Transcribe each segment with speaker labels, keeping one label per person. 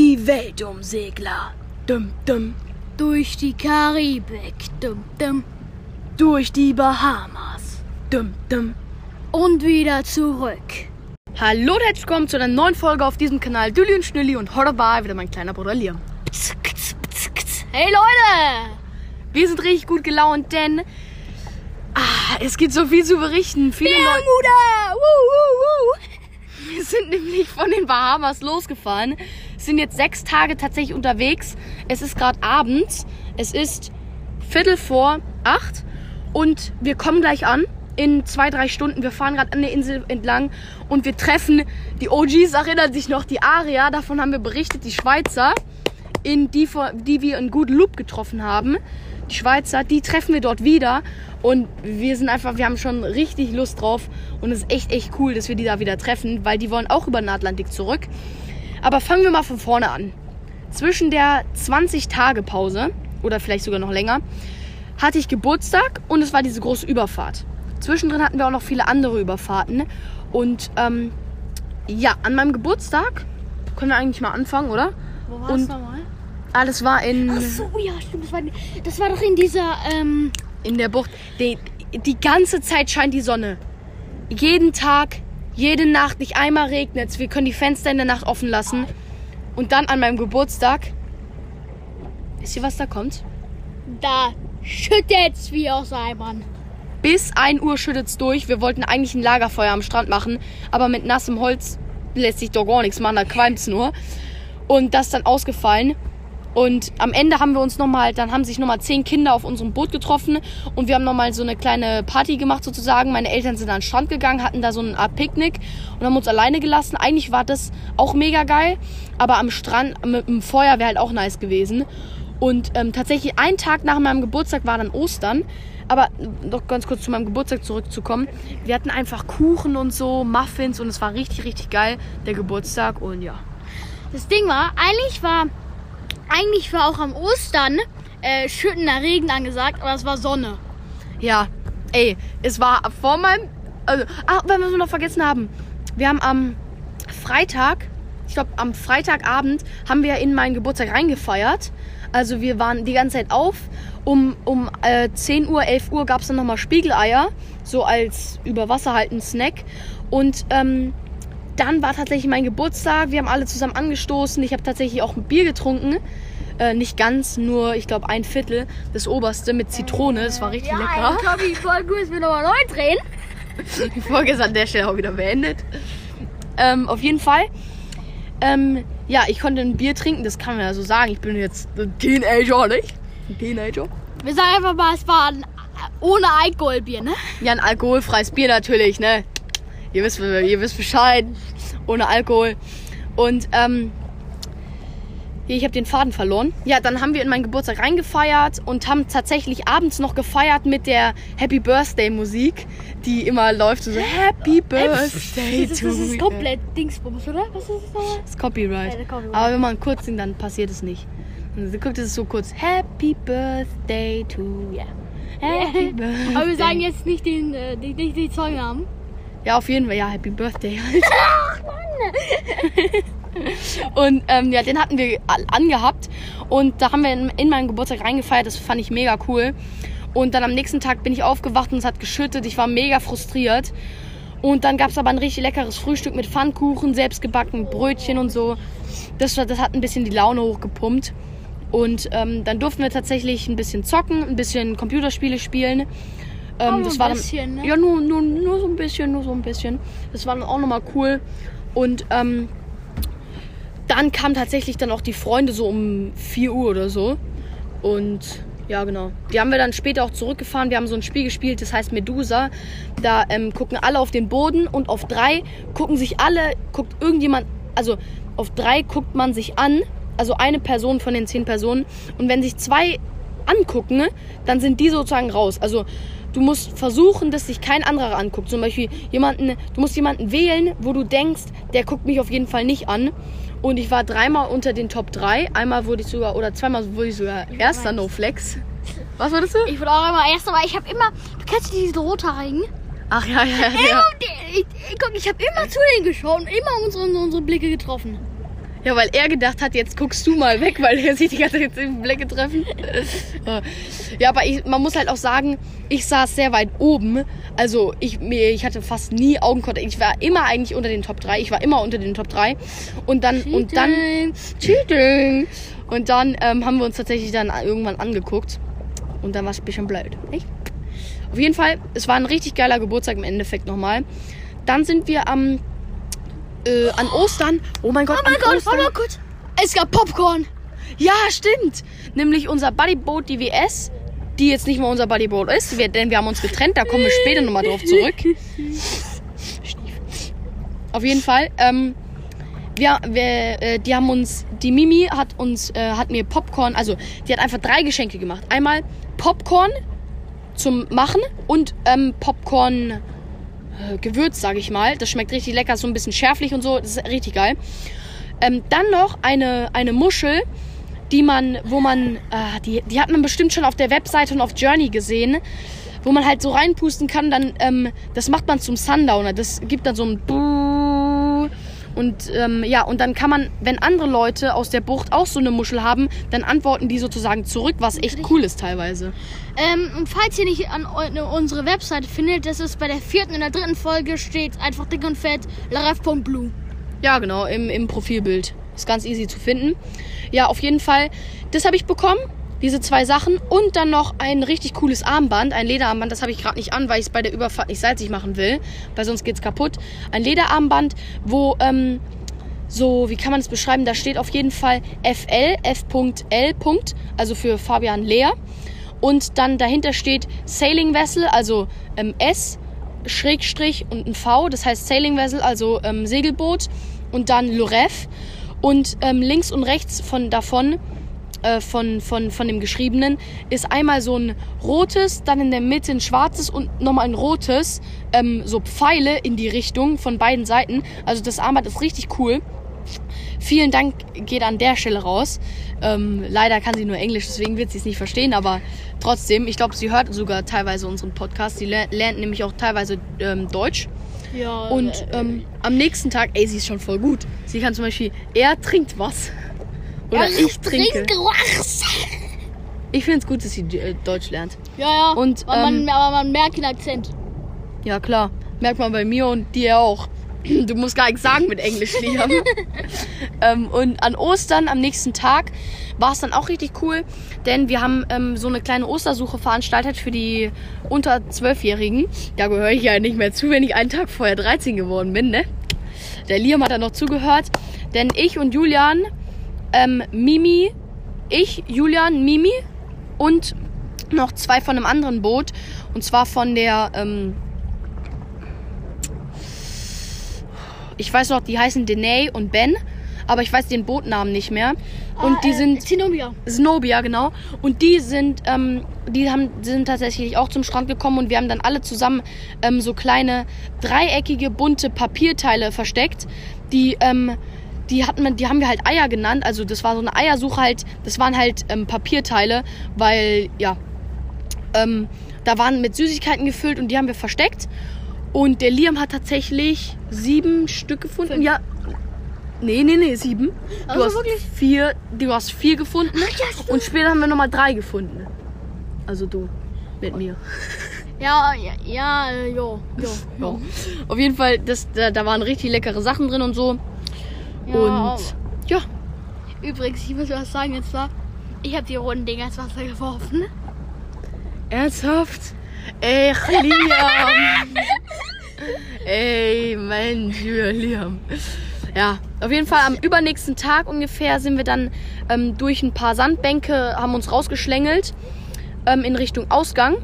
Speaker 1: Die Weltumsegler. Dum, dum.
Speaker 2: Durch die Karibik. Dum, dum.
Speaker 1: Durch die Bahamas. Dum, dum.
Speaker 2: Und wieder zurück.
Speaker 1: Hallo und herzlich willkommen zu einer neuen Folge auf diesem Kanal Dülli und Schnülli und dabei wieder mein kleiner Bruder Liam.
Speaker 2: Hey Leute!
Speaker 1: Wir sind richtig gut gelaunt, denn ah, es gibt so viel zu berichten. Viele Leute.
Speaker 2: Bermuda! Woo, woo, woo.
Speaker 1: Wir sind nämlich von den Bahamas losgefahren, sind jetzt sechs Tage tatsächlich unterwegs. Es ist gerade abends. Es ist Viertel vor acht und wir kommen gleich an in zwei, drei Stunden. Wir fahren gerade an der Insel entlang und wir treffen die OGs, erinnern sich noch, die Aria, davon haben wir berichtet, die Schweizer, in die, die wir in Good Loop getroffen haben. Die Schweizer, die treffen wir dort wieder und wir sind einfach, wir haben schon richtig Lust drauf und es ist echt, echt cool, dass wir die da wieder treffen, weil die wollen auch über den Atlantik zurück. Aber fangen wir mal von vorne an. Zwischen der 20-Tage-Pause oder vielleicht sogar noch länger hatte ich Geburtstag und es war diese große Überfahrt. Zwischendrin hatten wir auch noch viele andere Überfahrten. Und ähm, ja, an meinem Geburtstag können wir eigentlich mal anfangen, oder?
Speaker 2: Wo
Speaker 1: war's
Speaker 2: nochmal?
Speaker 1: Ah, das war in,
Speaker 2: Ach so, ja, stimmt. Das war, das war doch in dieser, ähm,
Speaker 1: in der Bucht. Die, die ganze Zeit scheint die Sonne. Jeden Tag, jede Nacht, nicht einmal regnet es. Wir können die Fenster in der Nacht offen lassen. Und dann an meinem Geburtstag. Wisst ihr, was da kommt?
Speaker 2: da schüttet's wie aus Eimern.
Speaker 1: Bis 1 Uhr schüttet's durch. Wir wollten eigentlich ein Lagerfeuer am Strand machen, aber mit nassem Holz lässt sich doch gar nichts machen, da qualmt's nur. Und das ist dann ausgefallen. Und am Ende haben wir uns nochmal, dann haben sich nochmal zehn Kinder auf unserem Boot getroffen und wir haben nochmal so eine kleine Party gemacht sozusagen. Meine Eltern sind an den Strand gegangen, hatten da so eine Art Picknick und haben uns alleine gelassen. Eigentlich war das auch mega geil, aber am Strand mit dem Feuer wäre halt auch nice gewesen. Und ähm, tatsächlich einen Tag nach meinem Geburtstag war dann Ostern. Aber noch ganz kurz zu meinem Geburtstag zurückzukommen. Wir hatten einfach Kuchen und so, Muffins und es war richtig, richtig geil, der Geburtstag. Und ja.
Speaker 2: Das Ding war, eigentlich war, eigentlich war auch am Ostern äh, schüttender Regen angesagt, aber es war Sonne.
Speaker 1: Ja, ey, es war vor meinem. Also, ach, wenn wir noch vergessen haben. Wir haben am Freitag, ich glaube am Freitagabend, haben wir in meinen Geburtstag reingefeiert. Also wir waren die ganze Zeit auf. Um, um äh, 10 Uhr, 11 Uhr gab es dann nochmal Spiegeleier, so als über Wasser halten Snack. Und ähm, dann war tatsächlich mein Geburtstag. Wir haben alle zusammen angestoßen. Ich habe tatsächlich auch ein Bier getrunken. Äh, nicht ganz, nur ich glaube ein Viertel. Das oberste mit Zitrone. Das war richtig lecker.
Speaker 2: glaube, die Folge müssen wir nochmal neu drehen.
Speaker 1: Die Folge ist an der Stelle auch wieder beendet. Ähm, auf jeden Fall. Ähm, ja, ich konnte ein Bier trinken, das kann man ja so sagen. Ich bin jetzt ein Teenager, nicht? Ein Teenager.
Speaker 2: Wir sagen einfach mal, es war ein ohne Alkoholbier, ne?
Speaker 1: Ja, ein alkoholfreies Bier natürlich, ne? Ihr wisst, ihr wisst Bescheid. Ohne Alkohol. Und, ähm, hier, ich habe den Faden verloren. Ja, dann haben wir in meinen Geburtstag reingefeiert und haben tatsächlich abends noch gefeiert mit der Happy Birthday Musik, die immer läuft. So, Happy Birthday
Speaker 2: Das ist, das ist komplett Dingsbums, oder? Was ist das nochmal?
Speaker 1: Das ist Copyright.
Speaker 2: Ja, Copyright.
Speaker 1: Aber wenn man kurz singt, dann passiert es nicht. Und guckt es ist so kurz. Happy Birthday to you. Happy Birthday.
Speaker 2: Aber wir sagen jetzt nicht den, äh, die, nicht die Songnamen.
Speaker 1: Ja, auf jeden Fall. Ja, Happy Birthday halt. Und ähm, ja, den hatten wir angehabt. Und da haben wir in, in meinen Geburtstag reingefeiert. Das fand ich mega cool. Und dann am nächsten Tag bin ich aufgewacht und es hat geschüttet. Ich war mega frustriert. Und dann gab es aber ein richtig leckeres Frühstück mit Pfannkuchen, selbstgebacken Brötchen und so. Das, das hat ein bisschen die Laune hochgepumpt. Und ähm, dann durften wir tatsächlich ein bisschen zocken, ein bisschen Computerspiele spielen. Ähm,
Speaker 2: nur
Speaker 1: das
Speaker 2: ein
Speaker 1: war dann,
Speaker 2: bisschen, ne?
Speaker 1: Ja, nur, nur, nur so ein bisschen, nur so ein bisschen. Das war dann auch nochmal cool. Und ähm, dann kamen tatsächlich dann auch die Freunde so um 4 Uhr oder so. Und ja, genau. Die haben wir dann später auch zurückgefahren. Wir haben so ein Spiel gespielt, das heißt Medusa. Da ähm, gucken alle auf den Boden und auf drei gucken sich alle, guckt irgendjemand, also auf drei guckt man sich an, also eine Person von den zehn Personen. Und wenn sich zwei angucken, ne, dann sind die sozusagen raus. Also du musst versuchen, dass sich kein anderer anguckt. Zum Beispiel jemanden, du musst jemanden wählen, wo du denkst, der guckt mich auf jeden Fall nicht an. Und ich war dreimal unter den Top 3. Einmal wurde ich sogar, oder zweimal wurde ich sogar erster No Flex. Was würdest du?
Speaker 2: Ich wurde auch immer erst, aber ich habe immer. Du kennst diese rothaarigen?
Speaker 1: Ach ja, ja, ja.
Speaker 2: Die, ich, ich, guck, ich habe immer zu denen geschaut und immer unsere, unsere Blicke getroffen.
Speaker 1: Ja, weil er gedacht hat, jetzt guckst du mal weg, weil er sich die ganze Zeit in Blicke treffen. ja, aber ich, man muss halt auch sagen, ich saß sehr weit oben. Also ich, mir, ich hatte fast nie Augenkontakt. Ich war immer eigentlich unter den Top 3. Ich war immer unter den Top 3. Und dann,
Speaker 2: Cheating.
Speaker 1: und dann, Cheating. Und dann ähm, haben wir uns tatsächlich dann irgendwann angeguckt. Und dann war es ein bisschen blöd. Nicht? Auf jeden Fall, es war ein richtig geiler Geburtstag im Endeffekt nochmal. Dann sind wir am äh, an Ostern. Oh mein Gott,
Speaker 2: Oh mein Gott,
Speaker 1: Ostern.
Speaker 2: warte mal kurz. Es gab Popcorn.
Speaker 1: Ja, stimmt. Nämlich unser Buddyboat DWS, die jetzt nicht mehr unser Buddyboat ist, wir, denn wir haben uns getrennt. Da kommen wir später nochmal drauf zurück. Auf jeden Fall. Ähm, wir, wir, äh, die haben uns, die Mimi hat uns, äh, hat mir Popcorn, also die hat einfach drei Geschenke gemacht. Einmal Popcorn zum Machen und ähm, Popcorn äh, Gewürz, sage ich mal. Das schmeckt richtig lecker, so ein bisschen schärflich und so. Das ist richtig geil. Ähm, dann noch eine, eine Muschel, die man, wo man, äh, die, die hat man bestimmt schon auf der Webseite und auf Journey gesehen, wo man halt so reinpusten kann, dann, ähm, das macht man zum Sundowner. Das gibt dann so ein und ähm, ja, und dann kann man, wenn andere Leute aus der Bucht auch so eine Muschel haben, dann antworten die sozusagen zurück, was echt cool ist teilweise.
Speaker 2: Ähm, und falls ihr nicht an eu- unsere Webseite findet, das ist bei der vierten und der dritten Folge steht einfach dick und fett laref.blue.
Speaker 1: Ja, genau, im, im Profilbild. Ist ganz easy zu finden. Ja, auf jeden Fall. Das habe ich bekommen. Diese zwei Sachen. Und dann noch ein richtig cooles Armband. Ein Lederarmband. Das habe ich gerade nicht an, weil ich es bei der Überfahrt nicht salzig machen will. Weil sonst geht's kaputt. Ein Lederarmband, wo, ähm, so, wie kann man es beschreiben? Da steht auf jeden Fall FL, F.L. Also für Fabian Lehr. Und dann dahinter steht Sailing Vessel, also ähm, S, Schrägstrich und ein V, das heißt Sailing Vessel, also ähm, Segelboot. Und dann Loref. Und ähm, links und rechts von davon, äh, von, von, von dem Geschriebenen, ist einmal so ein rotes, dann in der Mitte ein schwarzes und nochmal ein rotes, ähm, so Pfeile in die Richtung von beiden Seiten. Also das Armband ist richtig cool. Vielen Dank geht an der Stelle raus. Ähm, leider kann sie nur Englisch, deswegen wird sie es nicht verstehen, aber trotzdem, ich glaube, sie hört sogar teilweise unseren Podcast. Sie ler lernt nämlich auch teilweise ähm, Deutsch.
Speaker 2: Ja.
Speaker 1: Und
Speaker 2: äh,
Speaker 1: ähm, am nächsten Tag, ey, sie ist schon voll gut. Sie kann zum Beispiel, er trinkt was. Oder ich trinke.
Speaker 2: Trink was.
Speaker 1: Ich finde es gut, dass sie äh, Deutsch lernt.
Speaker 2: Ja, ja.
Speaker 1: Und,
Speaker 2: aber,
Speaker 1: ähm,
Speaker 2: man, aber man merkt den Akzent.
Speaker 1: Ja, klar. Merkt man bei mir und dir auch. Du musst gar nichts sagen mit Englisch, Liam. ähm, und an Ostern, am nächsten Tag, war es dann auch richtig cool, denn wir haben ähm, so eine kleine Ostersuche veranstaltet für die unter Zwölfjährigen. Da gehöre ich ja nicht mehr zu, wenn ich einen Tag vorher 13 geworden bin, ne? Der Liam hat da noch zugehört, denn ich und Julian, ähm, Mimi, ich, Julian, Mimi und noch zwei von einem anderen Boot. Und zwar von der, ähm, ich weiß noch, die heißen Denay und Ben, aber ich weiß den Bootnamen nicht mehr. Und
Speaker 2: Ah,
Speaker 1: die
Speaker 2: äh,
Speaker 1: sind
Speaker 2: Zenobia.
Speaker 1: Snobia, genau. Und die sind, ähm, die haben, die sind tatsächlich auch zum Strand gekommen und wir haben dann alle zusammen ähm, so kleine dreieckige bunte Papierteile versteckt, die ähm, die hat man, die haben wir halt Eier genannt. Also das war so eine Eiersuche halt. Das waren halt ähm, Papierteile, weil ja, ähm, da waren mit Süßigkeiten gefüllt und die haben wir versteckt. Und der Liam hat tatsächlich sieben Stück gefunden.
Speaker 2: Fünf.
Speaker 1: Ja. Nee, nee, nee, sieben. Du
Speaker 2: Also
Speaker 1: hast
Speaker 2: wirklich?
Speaker 1: vier, du hast vier gefunden.
Speaker 2: ja, stimmt.
Speaker 1: und später haben wir nochmal drei gefunden. Also du. Mit mir.
Speaker 2: Ja, ja, ja, äh, jo, jo,
Speaker 1: Ja. Auf jeden Fall, das, da, da waren richtig leckere Sachen drin und so.
Speaker 2: Ja,
Speaker 1: und ja,
Speaker 2: Übrigens, ich muss was sagen, jetzt war, ich habe die roten Dinger ins Wasser geworfen.
Speaker 1: ernsthaft? Ey, Liam. Ey, Mensch, lieber Liam. Ja, auf jeden Fall am übernächsten Tag ungefähr sind wir dann ähm, durch ein paar Sandbänke, haben uns rausgeschlängelt ähm, in Richtung Ausgang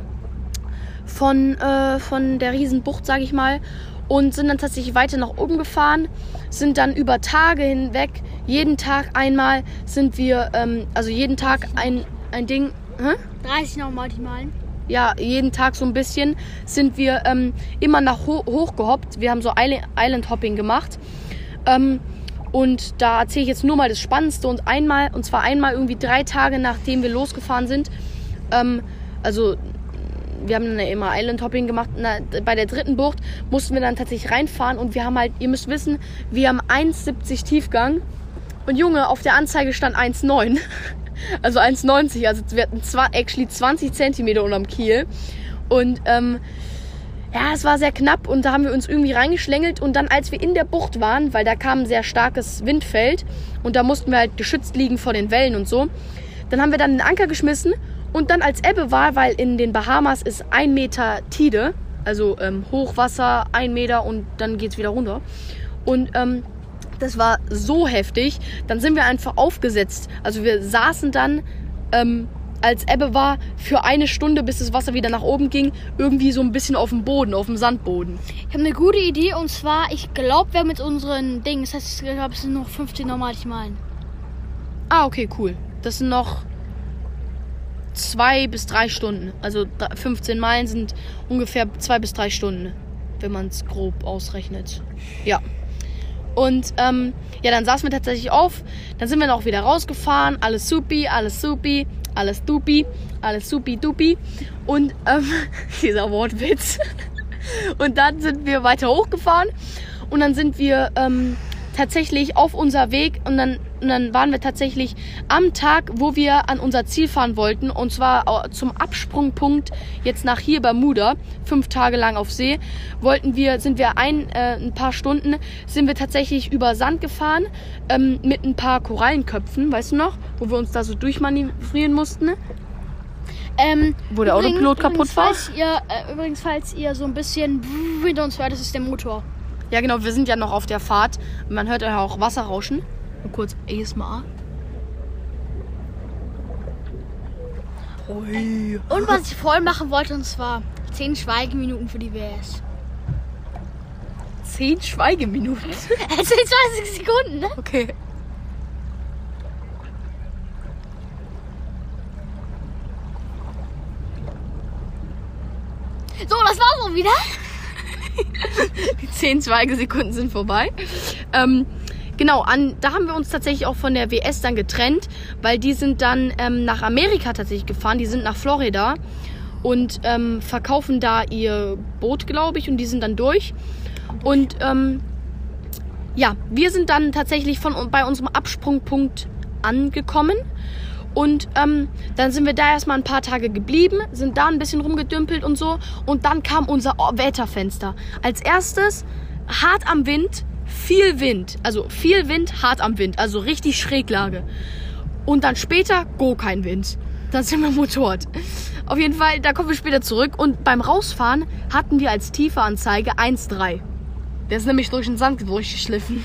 Speaker 1: von, äh, von der Riesenbucht, sage ich mal. Und sind dann tatsächlich weiter nach oben gefahren, sind dann über Tage hinweg, jeden Tag einmal sind wir, ähm, also jeden Tag ein, ein Ding, hä?
Speaker 2: 30 nochmal die Malen.
Speaker 1: ja, jeden Tag so ein bisschen, sind wir ähm, immer nach ho hoch gehoppt. Wir haben so Island, Hopping gemacht. Ähm, und da erzähle ich jetzt nur mal das Spannendste. Und einmal, und zwar einmal irgendwie drei Tage nachdem wir losgefahren sind, ähm, also wir haben dann immer Island Hopping gemacht. Na, bei der dritten Bucht mussten wir dann tatsächlich reinfahren und wir haben halt, ihr müsst wissen, wir haben 1,70 Tiefgang Und Junge, auf der Anzeige stand 1,9. Also 1,90. Also wir hatten zwar actually 20 Zentimeter unterm Kiel. Und ähm, ja, es war sehr knapp und da haben wir uns irgendwie reingeschlängelt und dann, als wir in der Bucht waren, weil da kam ein sehr starkes Windfeld und da mussten wir halt geschützt liegen vor den Wellen und so, dann haben wir dann den Anker geschmissen und dann als Ebbe war, weil in den Bahamas ist ein Meter Tide, also ähm, Hochwasser, ein Meter und dann geht's wieder runter. Und ähm, das war so heftig, dann sind wir einfach aufgesetzt. Also wir saßen dann ähm, als Ebbe war, für eine Stunde, bis das Wasser wieder nach oben ging, irgendwie so ein bisschen auf dem Boden, auf dem Sandboden.
Speaker 2: Ich habe eine gute Idee und zwar, ich glaube, wir haben mit unseren Dingen, das heißt, ich glaube, es sind noch 15 normale Malen.
Speaker 1: Ah, okay, cool. Das sind noch zwei bis drei Stunden. Also 15 Meilen sind ungefähr zwei bis drei Stunden, wenn man es grob ausrechnet. Ja. Und ähm, ja, dann saßen wir tatsächlich auf. Dann sind wir noch wieder rausgefahren. Alles supi, alles supi alles dupi, alles supi dupi. Und ähm, dieser Wortwitz. Und dann sind wir weiter hochgefahren und dann sind wir ähm, tatsächlich auf unser Weg und dann, und dann waren wir tatsächlich am Tag, wo wir an unser Ziel fahren wollten und zwar zum Absprungpunkt jetzt nach hier Bermuda, fünf Tage lang auf See, wollten wir, sind wir ein, äh, ein paar Stunden, sind wir tatsächlich über Sand gefahren ähm, mit ein paar Korallenköpfen, weißt du noch, wo wir uns da so durchmanövrieren mussten.
Speaker 2: Ähm,
Speaker 1: wo der übrigens, Autopilot kaputt
Speaker 2: übrigens,
Speaker 1: war.
Speaker 2: Falls ihr, äh, übrigens, falls ihr so ein bisschen hinter uns hört, das ist der Motor.
Speaker 1: Ja, genau, wir sind ja noch auf der Fahrt. Man hört ja auch Wasser rauschen. Und kurz ASMR.
Speaker 2: Ui. Und was ich voll machen wollte, und zwar 10 Schweigeminuten für die WS.
Speaker 1: 10 Schweigeminuten? 10,
Speaker 2: 20 Sekunden, ne?
Speaker 1: Okay.
Speaker 2: So, das war's auch wieder.
Speaker 1: Die 10 Schweigesekunden sind vorbei. Ähm, genau, an, da haben wir uns tatsächlich auch von der WS dann getrennt, weil die sind dann ähm, nach Amerika tatsächlich gefahren. Die sind nach Florida und ähm, verkaufen da ihr Boot, glaube ich, und die sind dann durch. Und ähm, ja, wir sind dann tatsächlich von bei unserem Absprungpunkt angekommen und ähm, dann sind wir da erstmal ein paar Tage geblieben, sind da ein bisschen rumgedümpelt und so. Und dann kam unser Wetterfenster. Als erstes hart am Wind, viel Wind. Also viel Wind, hart am Wind. Also richtig Schräglage. Und dann später, go kein Wind. Dann sind wir motorrt. Auf jeden Fall, da kommen wir später zurück. Und beim Rausfahren hatten wir als Tieferanzeige 1,3. Der ist nämlich durch den Sand durchgeschliffen.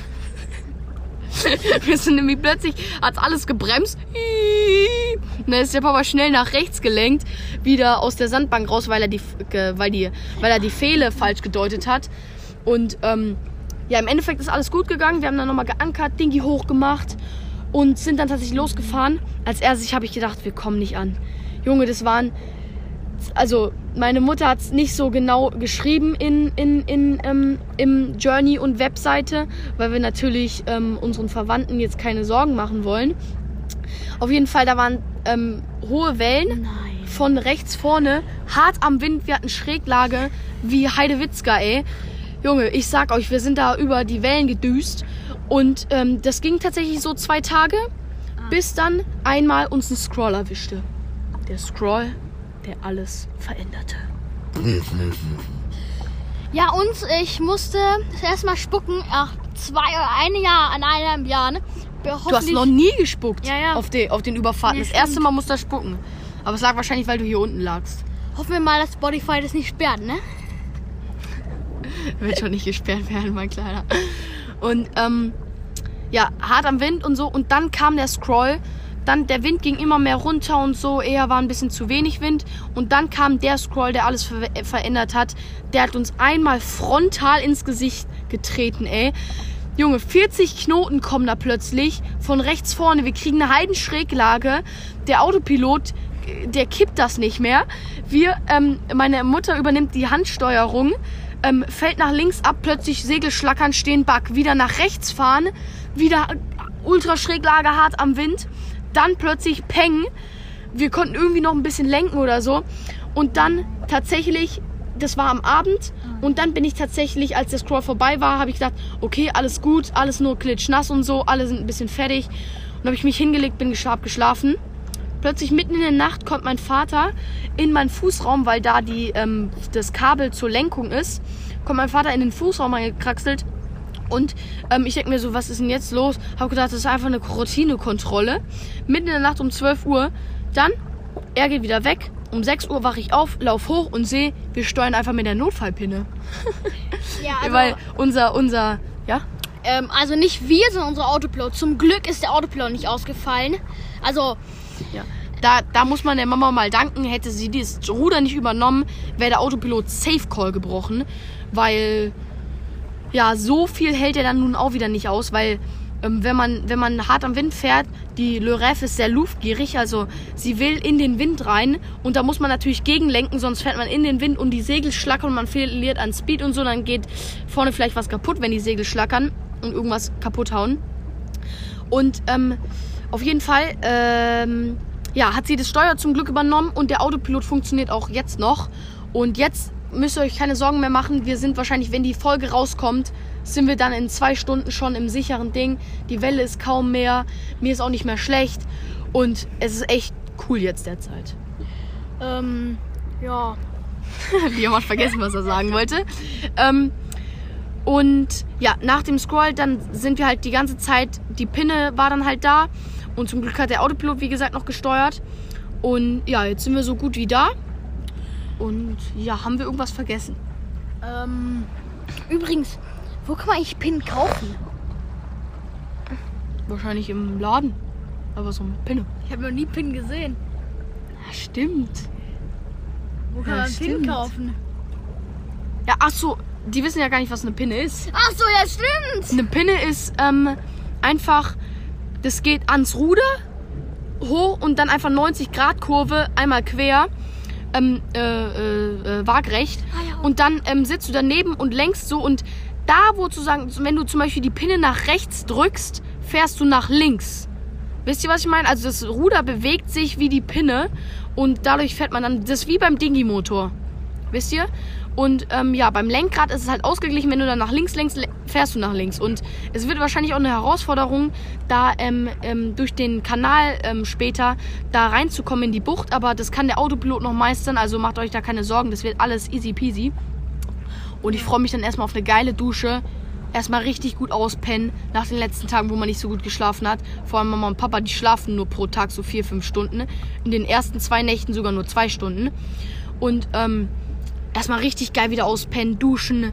Speaker 1: wir sind nämlich plötzlich, hat alles gebremst. Und dann ist der Papa schnell nach rechts gelenkt, wieder aus der Sandbank raus, weil er die, weil die, weil er die Fehle falsch gedeutet hat. Und ähm, ja, im Endeffekt ist alles gut gegangen. Wir haben dann nochmal geankert, Dingi hochgemacht und sind dann tatsächlich losgefahren. Als erstes habe ich gedacht, wir kommen nicht an. Junge, das waren also meine Mutter hat es nicht so genau geschrieben in, in, in, ähm, im Journey und Webseite, weil wir natürlich ähm, unseren Verwandten jetzt keine Sorgen machen wollen. Auf jeden Fall, da waren ähm, hohe Wellen
Speaker 2: Nein.
Speaker 1: von rechts vorne, hart am Wind. Wir hatten Schräglage wie Heidewitzka, ey. Junge, ich sag euch, wir sind da über die Wellen gedüst. Und ähm, das ging tatsächlich so zwei Tage, ah. bis dann einmal uns ein Scroll erwischte. Der Scroll der alles veränderte.
Speaker 2: Ja, und ich musste das erste Mal spucken, ach, zwei oder ein Jahr, an einem Jahr, ne?
Speaker 1: Du hast noch nie gespuckt
Speaker 2: ja, ja.
Speaker 1: Auf, die, auf den Überfahrten. Nee, das erste Mal musst du spucken. Aber es lag wahrscheinlich, weil du hier unten lagst.
Speaker 2: Hoffen wir mal, dass Spotify das nicht sperrt, ne?
Speaker 1: Wird schon nicht gesperrt werden, mein Kleiner. Und ähm, ja, hart am Wind und so. Und dann kam der Scroll dann der Wind ging immer mehr runter und so, eher war ein bisschen zu wenig Wind. Und dann kam der Scroll, der alles ver verändert hat. Der hat uns einmal frontal ins Gesicht getreten, ey. Junge, 40 Knoten kommen da plötzlich von rechts vorne. Wir kriegen eine Heidenschräglage. Der Autopilot, der kippt das nicht mehr. Wir, ähm, meine Mutter übernimmt die Handsteuerung, ähm, fällt nach links ab, plötzlich Segelschlackern stehen, Back, wieder nach rechts fahren, wieder Ultraschräglage hart am Wind dann plötzlich Peng. Wir konnten irgendwie noch ein bisschen lenken oder so. Und dann tatsächlich, das war am Abend Und dann bin ich tatsächlich, als der Scroll vorbei war, habe ich gedacht, okay, alles gut, alles nur klitschnass und so, alle sind ein bisschen fertig. Und habe ich mich hingelegt, bin geschlafen. Plötzlich mitten in der Nacht kommt mein Vater in meinen Fußraum, weil da die, ähm, das Kabel zur Lenkung ist. Kommt mein Vater in den Fußraum reingekraxelt. Und ähm, ich denke mir so, was ist denn jetzt los? Habe gedacht, das ist einfach eine Routinekontrolle. Mitten in der Nacht um 12 Uhr. Dann, er geht wieder weg. Um 6 Uhr wache ich auf, lauf hoch und sehe, wir steuern einfach mit der Notfallpinne.
Speaker 2: Ja, also,
Speaker 1: Weil unser, unser, ja,
Speaker 2: ähm, also nicht wir, sondern unser Autopilot. Zum Glück ist der Autopilot nicht ausgefallen. Also,
Speaker 1: Ja. Da, da muss man der Mama mal danken. Hätte sie das Ruder nicht übernommen, wäre der Autopilot Safe Call gebrochen. Weil, ja, so viel hält er dann nun auch wieder nicht aus. Weil, ähm, wenn, man, wenn man hart am Wind fährt, die Rêve ist sehr luftgierig. Also, sie will in den Wind rein. Und da muss man natürlich gegenlenken, sonst fährt man in den Wind und die Segel schlackern und man verliert an Speed und so. Dann geht vorne vielleicht was kaputt, wenn die Segel schlackern und irgendwas kaputt hauen. Und ähm, auf jeden Fall ähm, ja, hat sie das Steuer zum Glück übernommen und der Autopilot funktioniert auch jetzt noch. Und jetzt müsst ihr euch keine Sorgen mehr machen. Wir sind wahrscheinlich, wenn die Folge rauskommt, sind wir dann in zwei Stunden schon im sicheren Ding. Die Welle ist kaum mehr. Mir ist auch nicht mehr schlecht. Und es ist echt cool jetzt derzeit.
Speaker 2: ähm, ja.
Speaker 1: Wie hat vergessen, was er sagen wollte. Ähm, und ja, nach dem Scroll, dann sind wir halt die ganze Zeit, die Pinne war dann halt da. Und zum Glück hat der Autopilot, wie gesagt, noch gesteuert. Und ja, jetzt sind wir so gut wie da. Und ja, haben wir irgendwas vergessen?
Speaker 2: Ähm, übrigens, wo kann man eigentlich Pin kaufen?
Speaker 1: Wahrscheinlich im Laden. Aber so eine Pinne.
Speaker 2: Ich habe noch nie Pin gesehen.
Speaker 1: Ja, stimmt.
Speaker 2: Wo kann
Speaker 1: Ja,
Speaker 2: man Pin
Speaker 1: stimmt.
Speaker 2: kaufen?
Speaker 1: Ja, ach so, die wissen ja gar nicht, was eine Pinne ist.
Speaker 2: Ach so, ja, stimmt.
Speaker 1: Eine Pinne ist ähm, einfach, das geht ans Ruder hoch und dann einfach 90 Grad Kurve einmal quer, ähm, äh, äh, äh, waagrecht.
Speaker 2: Ah.
Speaker 1: Und dann ähm, sitzt du daneben und lenkst so und da, wo zu sagen, wenn du zum Beispiel die Pinne nach rechts drückst, fährst du nach links. Wisst ihr, was ich meine? Also das Ruder bewegt sich wie die Pinne und dadurch fährt man dann, das ist wie beim Dingi-Motor. Wisst ihr? Und ähm, ja, beim Lenkrad ist es halt ausgeglichen, wenn du dann nach links lenkst, le- fährst du nach links. Und es wird wahrscheinlich auch eine Herausforderung, da ähm, ähm, durch den Kanal ähm, später da reinzukommen in die Bucht. Aber das kann der Autopilot noch meistern, also macht euch da keine Sorgen, das wird alles easy peasy. Und ich freue mich dann erstmal auf eine geile Dusche. Erstmal richtig gut auspennen nach den letzten Tagen, wo man nicht so gut geschlafen hat. Vor allem Mama und Papa, die schlafen nur pro Tag so vier, fünf Stunden. In den ersten zwei Nächten sogar nur zwei Stunden. Und ähm, erstmal richtig geil wieder auspennen, duschen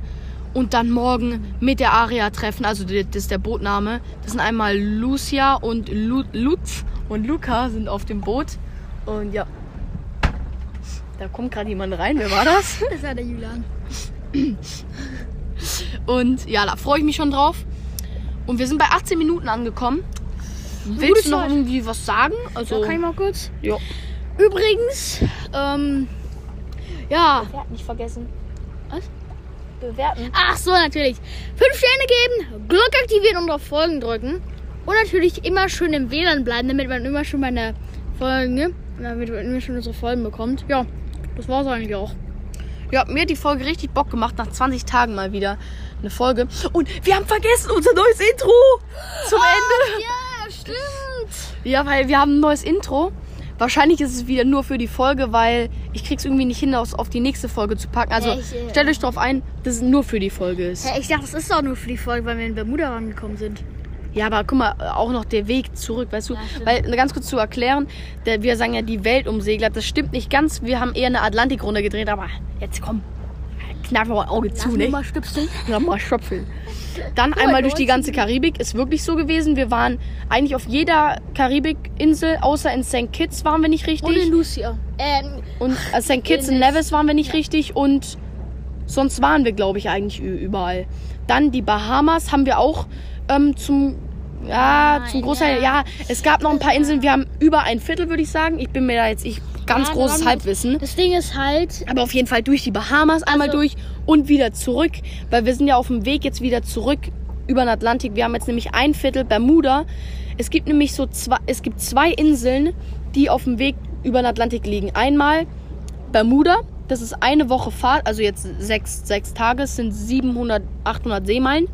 Speaker 1: und dann morgen mit der Aria treffen. Also das ist der Bootname. Das sind einmal Lucia und Lu Lutz und Luca sind auf dem Boot. Und ja. Da kommt gerade jemand rein. Wer war das?
Speaker 2: Das war der Julian.
Speaker 1: Und ja, da freue ich mich schon drauf. Und wir sind bei 18 Minuten angekommen. Willst du noch
Speaker 2: Zeit.
Speaker 1: irgendwie was sagen? Also,
Speaker 2: So, kann ich mal kurz?
Speaker 1: ja.
Speaker 2: Übrigens, ähm, ja.
Speaker 1: Bewerten nicht vergessen.
Speaker 2: Was?
Speaker 1: Bewerten.
Speaker 2: Ach so, natürlich. Fünf Sterne geben, Glück aktivieren und auf Folgen drücken. Und natürlich immer schön im WLAN bleiben, damit man immer schon meine Folgen, ne? damit man immer schon unsere Folgen bekommt. Ja, das war's eigentlich auch.
Speaker 1: Ja, mir hat die Folge richtig Bock gemacht. Nach 20 Tagen mal wieder eine Folge. Und wir haben vergessen unser neues Intro zum Ende.
Speaker 2: Ja, stimmt.
Speaker 1: Ja, weil wir haben ein neues Intro. Wahrscheinlich ist es wieder nur für die Folge, weil ich krieg's irgendwie nicht hin, das auf die nächste Folge zu packen. Also
Speaker 2: ich, äh,
Speaker 1: stellt euch darauf ein, dass es nur für die Folge ist.
Speaker 2: Ich dachte, das ist doch nur für die Folge, weil wir in Bermuda rangekommen sind.
Speaker 1: Ja, aber guck mal, auch noch der Weg zurück, weißt du?
Speaker 2: Ja.
Speaker 1: Weil, ganz kurz zu erklären, der, wir sagen ja die Weltumsegler, das stimmt nicht ganz. Wir haben eher eine Atlantikrunde gedreht, aber jetzt komm, knapp mal ein Auge zu, ne?
Speaker 2: mal stüpseln.
Speaker 1: Ja, mal schöpfeln. Dann
Speaker 2: mal,
Speaker 1: einmal durch die
Speaker 2: 19.
Speaker 1: ganze Karibik. Ist wirklich so gewesen. Wir waren eigentlich auf jeder Karibikinsel, außer in St. Kitts waren wir nicht richtig.
Speaker 2: Und in Lucia. Ähm,
Speaker 1: Und äh, St. Kitts und Nevis waren wir nicht richtig und sonst waren wir, glaube ich, eigentlich überall. Dann die Bahamas haben wir auch ähm, zum ja, zum Großteil,
Speaker 2: ja.
Speaker 1: Es gab noch ein paar Inseln, wir haben über ein Viertel, würde ich sagen. Ich bin mir da jetzt ich ganz
Speaker 2: Ja,
Speaker 1: großes Halbwissen.
Speaker 2: das Ding ist halt,
Speaker 1: Aber auf jeden Fall durch die Bahamas einmal
Speaker 2: Also-
Speaker 1: durch und wieder zurück, weil wir sind ja auf dem Weg jetzt wieder zurück über den Atlantik. Wir haben jetzt nämlich ein Viertel Bermuda. Es gibt nämlich so zwei, es gibt zwei Inseln, die auf dem Weg über den Atlantik liegen. Einmal Bermuda, Das ist eine Woche Fahrt, also jetzt sechs, sechs Tage, es sind 700, 800 Seemeilen.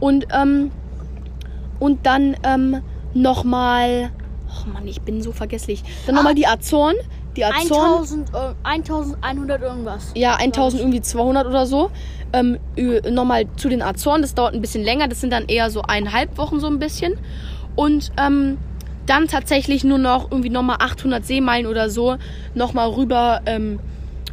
Speaker 1: Und, ähm, und dann ähm, nochmal, oh Mann, ich bin so vergesslich. Dann nochmal die Azoren. Die Azoren.
Speaker 2: 1000, äh, 1100 irgendwas.
Speaker 1: Ja, 1000 irgendwie 200 oder so. Ähm, nochmal zu den Azoren, das dauert ein bisschen länger. Das sind dann eher so eineinhalb Wochen so ein bisschen. Und ähm, dann tatsächlich nur noch irgendwie nochmal 800 Seemeilen oder so nochmal rüber ähm,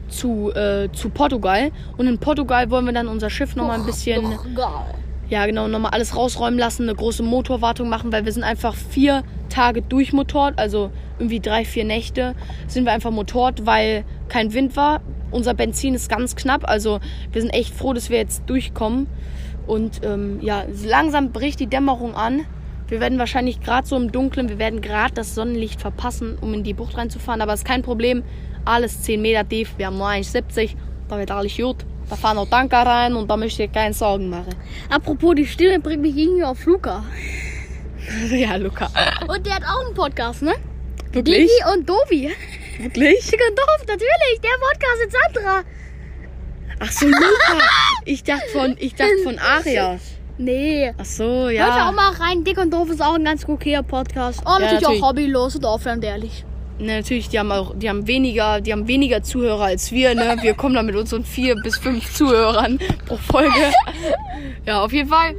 Speaker 1: zu, äh, zu Portugal. Und in Portugal wollen wir dann unser Schiff nochmal ein bisschen
Speaker 2: geil.
Speaker 1: Ja, genau, nochmal alles rausräumen lassen, eine große Motorwartung machen, weil wir sind einfach vier Tage durchmotort, also irgendwie drei, vier Nächte sind wir einfach motort, weil kein Wind war. Unser Benzin ist ganz knapp, also wir sind echt froh, dass wir jetzt durchkommen. Und ähm, ja, langsam bricht die Dämmerung an. Wir werden wahrscheinlich gerade so im Dunkeln, wir werden gerade das Sonnenlicht verpassen, um in die Bucht reinzufahren, aber ist kein Problem. Alles 10 Meter tief, wir haben nur 1,70, da wird alles gut. Da fahren auch Tanker rein und da möchte ich keine Sorgen machen.
Speaker 2: Apropos, die Stimme bringt mich irgendwie auf Luca.
Speaker 1: Ja, Luca.
Speaker 2: Und der hat auch einen Podcast, ne?
Speaker 1: Wirklich?
Speaker 2: Digi und Dovi.
Speaker 1: Wirklich?
Speaker 2: Dick und Doof, natürlich. Der Podcast mit Sandra.
Speaker 1: Ach so, Luca. Ich dachte von, ich dachte von Aria.
Speaker 2: Nee.
Speaker 1: Ach so,
Speaker 2: Hört
Speaker 1: ja.
Speaker 2: auch mal rein. Dick und Doof ist auch ein ganz okayer Podcast. Oh, natürlich,
Speaker 1: natürlich.
Speaker 2: auch hobbylos und aufwärmend ehrlich.
Speaker 1: Ne, natürlich, die haben auch, die haben weniger, die haben weniger Zuhörer als wir, ne? Wir kommen da mit unseren vier bis fünf Zuhörern pro Folge. Ja, auf jeden Fall.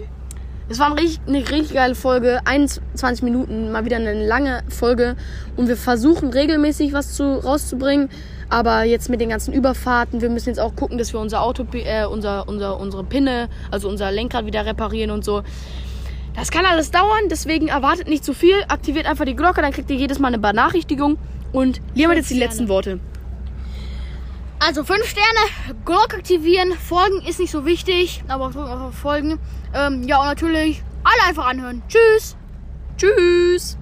Speaker 1: Es war ein richtig, eine richtig geile Folge. 21 Minuten, mal wieder eine lange Folge. Und wir versuchen regelmäßig was zu, rauszubringen. Aber jetzt mit den ganzen Überfahrten, wir müssen jetzt auch gucken, dass wir unser Auto, äh, unser, unser, unsere Pinne, also unser Lenkrad wieder reparieren und so. Das kann alles dauern, deswegen erwartet nicht zu viel. Aktiviert einfach die Glocke, dann kriegt ihr jedes Mal eine Benachrichtigung. Und Liam hat jetzt die letzten Worte.
Speaker 2: Also 5 Sterne, Glocke aktivieren, folgen ist nicht so wichtig, aber drücken einfach folgen. Ähm, ja, und natürlich alle einfach anhören. Tschüss.
Speaker 1: Tschüss!